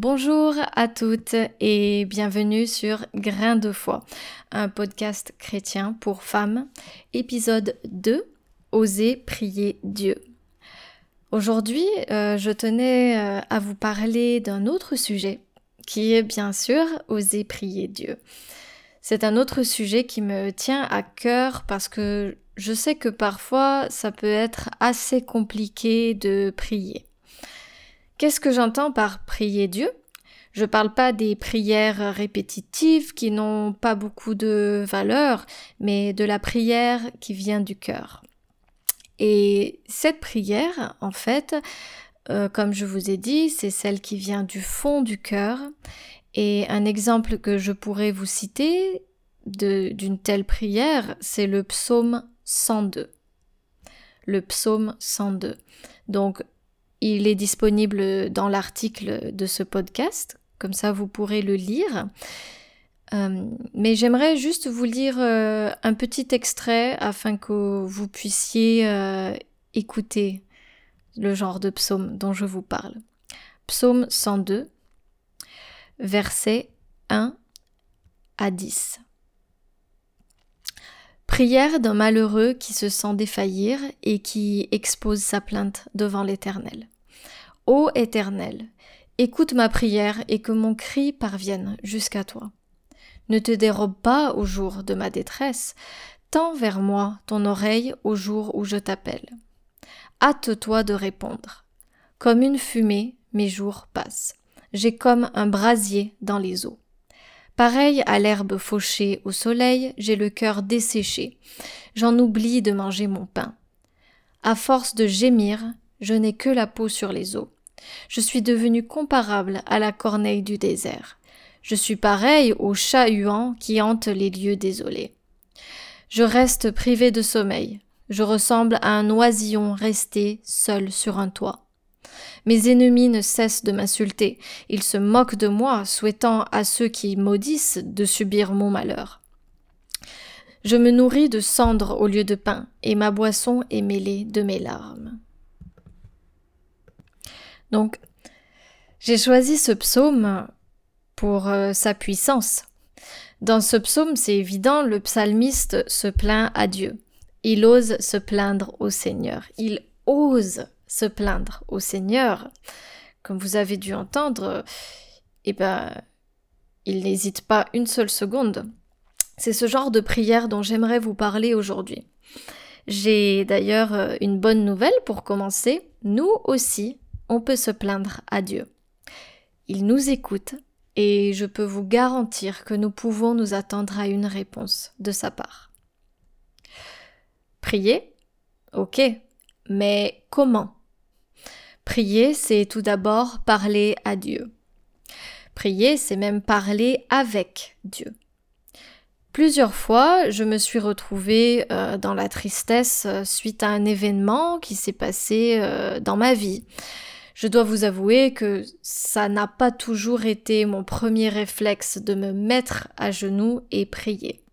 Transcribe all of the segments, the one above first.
Bonjour à toutes et bienvenue sur Grain de foi, un podcast chrétien pour femmes, épisode 2, Oser prier Dieu. Aujourd'hui, euh, je tenais euh, à vous parler d'un autre sujet qui est bien sûr Oser prier Dieu. C'est un autre sujet qui me tient à cœur parce que je sais que parfois ça peut être assez compliqué de prier. Qu'est-ce que j'entends par prier Dieu? Je ne parle pas des prières répétitives qui n'ont pas beaucoup de valeur, mais de la prière qui vient du cœur. Et cette prière, en fait, euh, comme je vous ai dit, c'est celle qui vient du fond du cœur. Et un exemple que je pourrais vous citer d'une telle prière, c'est le psaume 102. Le psaume 102. Donc, il est disponible dans l'article de ce podcast, comme ça vous pourrez le lire. Euh, mais j'aimerais juste vous lire euh, un petit extrait afin que vous puissiez euh, écouter le genre de psaume dont je vous parle. Psaume 102, versets 1 à 10. Prière d'un malheureux qui se sent défaillir et qui expose sa plainte devant l'Éternel. Ô Éternel, écoute ma prière et que mon cri parvienne jusqu'à toi. Ne te dérobe pas au jour de ma détresse, tends vers moi ton oreille au jour où je t'appelle. Hâte-toi de répondre. Comme une fumée, mes jours passent. J'ai comme un brasier dans les eaux. Pareil à l'herbe fauchée au soleil, j'ai le cœur desséché. J'en oublie de manger mon pain. À force de gémir, je n'ai que la peau sur les os. Je suis devenu comparable à la corneille du désert. Je suis pareil au chat huant qui hante les lieux désolés. Je reste privé de sommeil. Je ressemble à un oisillon resté seul sur un toit. Mes ennemis ne cessent de m'insulter. Ils se moquent de moi, souhaitant à ceux qui maudissent de subir mon malheur. Je me nourris de cendres au lieu de pain, et ma boisson est mêlée de mes larmes. Donc, j'ai choisi ce psaume pour euh, sa puissance. Dans ce psaume, c'est évident, le psalmiste se plaint à Dieu. Il ose se plaindre au Seigneur. Il ose se plaindre au Seigneur, comme vous avez dû entendre, eh ben, il n'hésite pas une seule seconde. C'est ce genre de prière dont j'aimerais vous parler aujourd'hui. J'ai d'ailleurs euh, une bonne nouvelle pour commencer. Nous aussi, on peut se plaindre à Dieu. Il nous écoute et je peux vous garantir que nous pouvons nous attendre à une réponse de sa part. Prier? Ok, mais comment? Prier, c'est tout d'abord parler à Dieu. Prier, c'est même parler avec Dieu. Plusieurs fois, je me suis retrouvée euh, dans la tristesse euh, suite à un événement qui s'est passé euh, dans ma vie. Je dois vous avouer que ça n'a pas toujours été mon premier réflexe de me mettre à genoux et prier.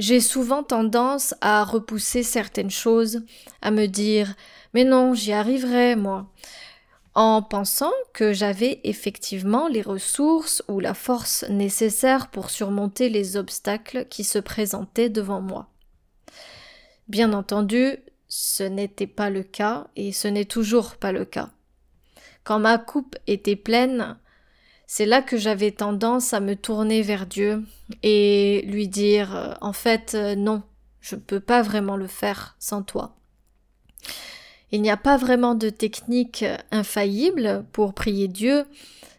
J'ai souvent tendance à repousser certaines choses, à me dire mais non, j'y arriverai, moi. En pensant que j'avais effectivement les ressources ou la force nécessaire pour surmonter les obstacles qui se présentaient devant moi. Bien entendu, ce n'était pas le cas et ce n'est toujours pas le cas. Quand ma coupe était pleine, c'est là que j'avais tendance à me tourner vers Dieu et lui dire en fait non, je ne peux pas vraiment le faire sans toi. Il n'y a pas vraiment de technique infaillible pour prier Dieu,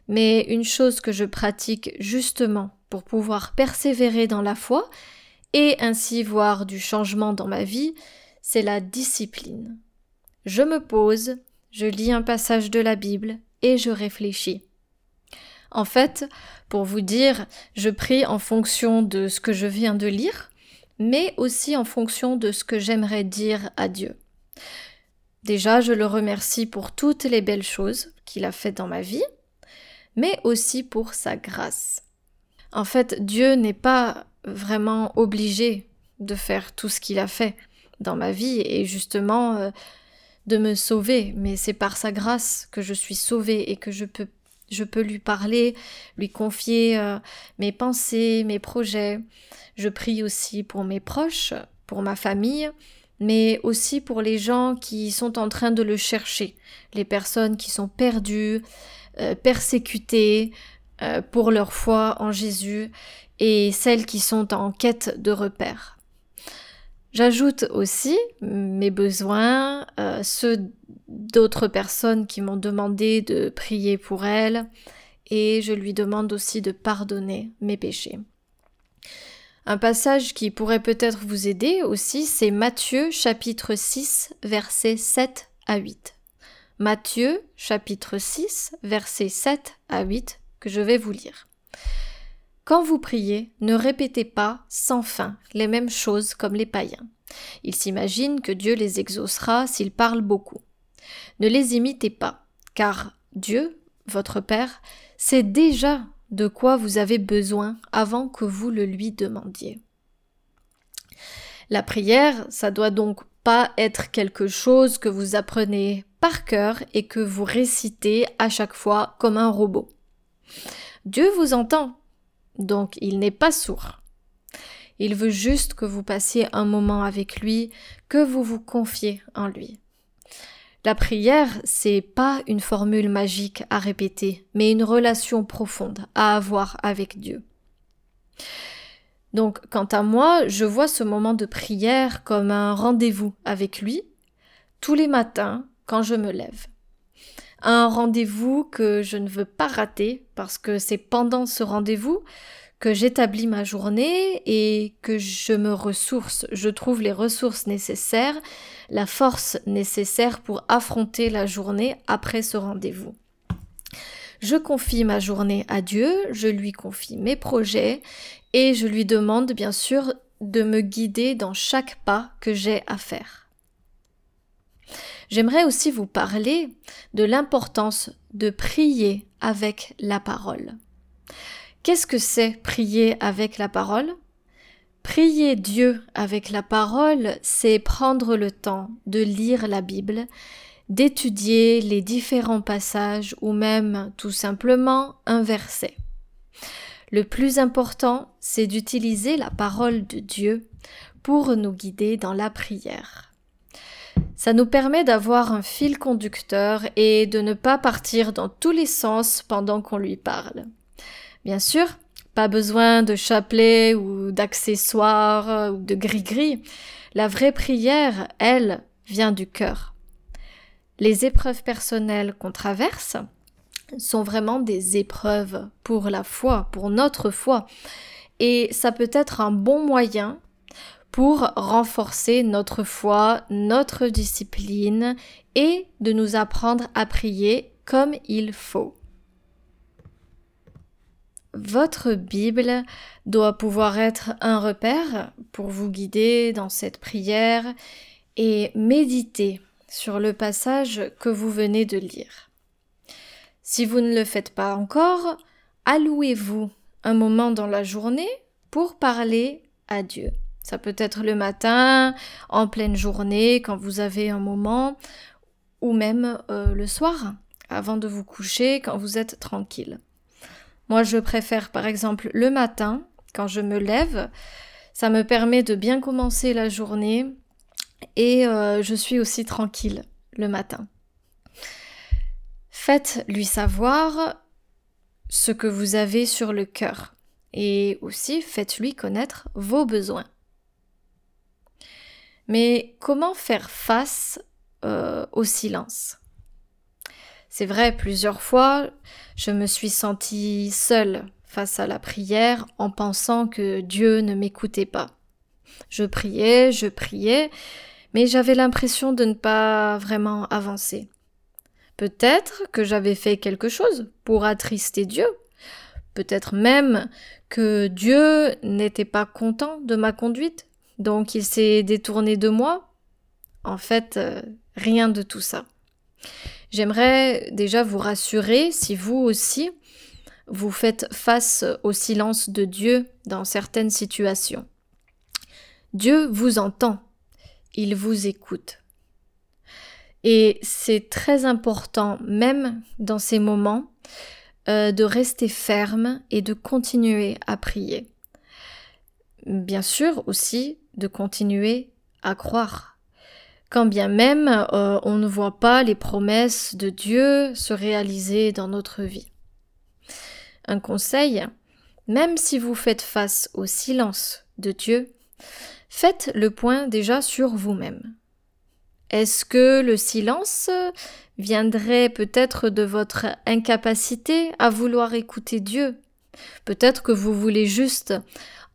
mais une chose que je pratique justement pour pouvoir persévérer dans la foi et ainsi voir du changement dans ma vie, c'est la discipline. Je me pose, je lis un passage de la Bible et je réfléchis. En fait, pour vous dire, je prie en fonction de ce que je viens de lire, mais aussi en fonction de ce que j'aimerais dire à Dieu. Déjà, je le remercie pour toutes les belles choses qu'il a faites dans ma vie, mais aussi pour sa grâce. En fait, Dieu n'est pas vraiment obligé de faire tout ce qu'il a fait dans ma vie et justement euh, de me sauver, mais c'est par sa grâce que je suis sauvée et que je peux Je peux lui parler, lui confier euh, mes pensées, mes projets. Je prie aussi pour mes proches, pour ma famille, mais aussi pour les gens qui sont en train de le chercher, les personnes qui sont perdues, euh, persécutées euh, pour leur foi en Jésus et celles qui sont en quête de repères. J'ajoute aussi mes besoins, euh, ceux d'autres personnes qui m'ont demandé de prier pour elles, et je lui demande aussi de pardonner mes péchés. Un passage qui pourrait peut-être vous aider aussi, c'est Matthieu chapitre 6 versets 7 à 8. Matthieu chapitre 6 versets 7 à 8 que je vais vous lire. Quand vous priez, ne répétez pas sans fin les mêmes choses comme les païens. Ils s'imaginent que Dieu les exaucera s'ils parlent beaucoup. Ne les imitez pas, car Dieu, votre Père, sait déjà de quoi vous avez besoin avant que vous le lui demandiez. La prière, ça doit donc pas être quelque chose que vous apprenez par cœur et que vous récitez à chaque fois comme un robot. Dieu vous entend donc il n'est pas sourd. Il veut juste que vous passiez un moment avec lui, que vous vous confiez en lui. La prière, c'est pas une formule magique à répéter, mais une relation profonde à avoir avec Dieu. Donc, quant à moi, je vois ce moment de prière comme un rendez-vous avec lui, tous les matins quand je me lève un rendez-vous que je ne veux pas rater parce que c'est pendant ce rendez-vous que j'établis ma journée et que je me ressource. Je trouve les ressources nécessaires, la force nécessaire pour affronter la journée après ce rendez-vous. Je confie ma journée à Dieu, je lui confie mes projets et je lui demande bien sûr de me guider dans chaque pas que j'ai à faire. J'aimerais aussi vous parler de l'importance de prier avec la parole. Qu'est-ce que c'est prier avec la parole? Prier Dieu avec la parole, c'est prendre le temps de lire la Bible, d'étudier les différents passages ou même tout simplement un verset. Le plus important, c'est d'utiliser la parole de Dieu pour nous guider dans la prière. Ça nous permet d'avoir un fil conducteur et de ne pas partir dans tous les sens pendant qu'on lui parle. Bien sûr, pas besoin de chapelet ou d'accessoires ou de gris-gris. La vraie prière, elle, vient du cœur. Les épreuves personnelles qu'on traverse sont vraiment des épreuves pour la foi, pour notre foi. Et ça peut être un bon moyen pour renforcer notre foi, notre discipline et de nous apprendre à prier comme il faut. Votre Bible doit pouvoir être un repère pour vous guider dans cette prière et méditer sur le passage que vous venez de lire. Si vous ne le faites pas encore, allouez-vous un moment dans la journée pour parler à Dieu. Ça peut être le matin, en pleine journée, quand vous avez un moment, ou même euh, le soir, avant de vous coucher, quand vous êtes tranquille. Moi, je préfère par exemple le matin, quand je me lève, ça me permet de bien commencer la journée et euh, je suis aussi tranquille le matin. Faites lui savoir ce que vous avez sur le cœur et aussi faites-lui connaître vos besoins. Mais comment faire face euh, au silence? C'est vrai, plusieurs fois, je me suis sentie seule face à la prière en pensant que Dieu ne m'écoutait pas. Je priais, je priais, mais j'avais l'impression de ne pas vraiment avancer. Peut-être que j'avais fait quelque chose pour attrister Dieu. Peut-être même que Dieu n'était pas content de ma conduite donc il s'est détourné de moi En fait, euh, rien de tout ça. J'aimerais déjà vous rassurer si vous aussi, vous faites face au silence de Dieu dans certaines situations. Dieu vous entend, il vous écoute. Et c'est très important, même dans ces moments, euh, de rester ferme et de continuer à prier. Bien sûr aussi de continuer à croire. Quand bien même euh, on ne voit pas les promesses de Dieu se réaliser dans notre vie. Un conseil, même si vous faites face au silence de Dieu, faites le point déjà sur vous-même. Est-ce que le silence viendrait peut-être de votre incapacité à vouloir écouter Dieu? Peut-être que vous voulez juste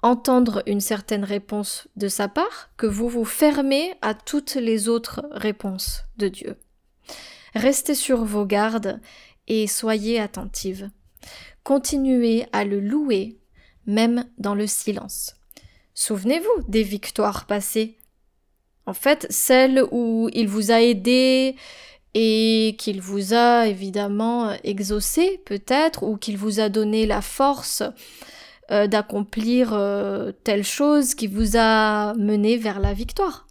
entendre une certaine réponse de sa part, que vous vous fermez à toutes les autres réponses de Dieu. Restez sur vos gardes et soyez attentive. Continuez à le louer, même dans le silence. Souvenez-vous des victoires passées. En fait, celles où il vous a aidé et qu'il vous a évidemment exaucé peut-être, ou qu'il vous a donné la force euh, d'accomplir euh, telle chose qui vous a mené vers la victoire.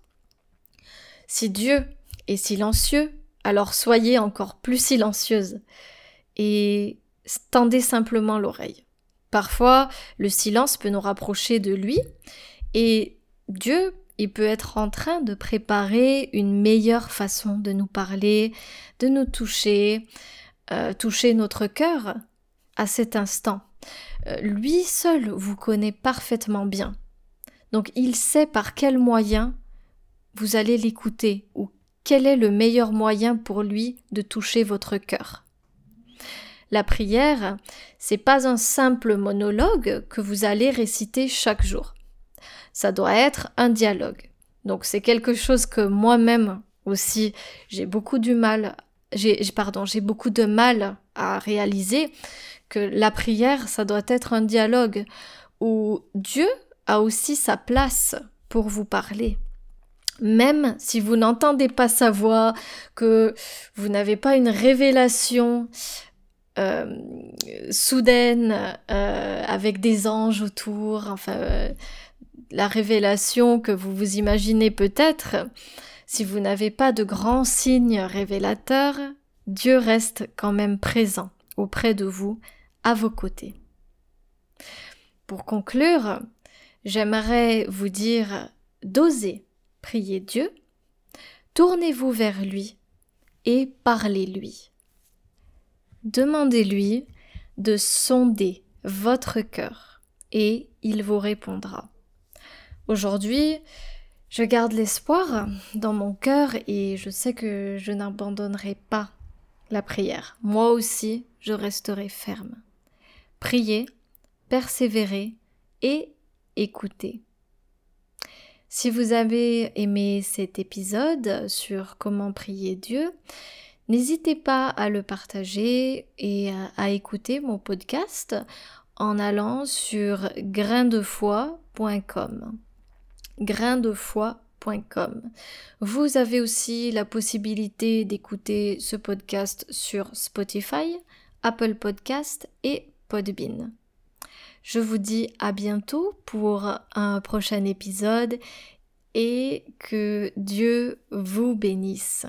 Si Dieu est silencieux, alors soyez encore plus silencieuse et tendez simplement l'oreille. Parfois, le silence peut nous rapprocher de lui et Dieu, il peut être en train de préparer une meilleure façon de nous parler, de nous toucher, euh, toucher notre cœur à cet instant. Euh, lui seul vous connaît parfaitement bien. Donc il sait par quel moyen vous allez l'écouter ou quel est le meilleur moyen pour lui de toucher votre cœur. La prière, c'est pas un simple monologue que vous allez réciter chaque jour. Ça doit être un dialogue. Donc c'est quelque chose que moi-même aussi j'ai beaucoup du mal j'ai pardon, j'ai beaucoup de mal à réaliser que la prière, ça doit être un dialogue où Dieu a aussi sa place pour vous parler. Même si vous n'entendez pas sa voix, que vous n'avez pas une révélation euh, soudaine euh, avec des anges autour, enfin euh, la révélation que vous vous imaginez peut-être, si vous n'avez pas de grands signes révélateurs, Dieu reste quand même présent auprès de vous, à vos côtés. Pour conclure, j'aimerais vous dire d'oser prier Dieu, tournez-vous vers lui et parlez-lui. Demandez-lui de sonder votre cœur et il vous répondra. Aujourd'hui, je garde l'espoir dans mon cœur et je sais que je n'abandonnerai pas la prière. Moi aussi, je resterai ferme. Priez, persévérez et écoutez. Si vous avez aimé cet épisode sur comment prier Dieu, n'hésitez pas à le partager et à écouter mon podcast en allant sur graindefoi.com graindefoi.com. Vous avez aussi la possibilité d'écouter ce podcast sur Spotify, Apple Podcast et Podbean. Je vous dis à bientôt pour un prochain épisode et que Dieu vous bénisse.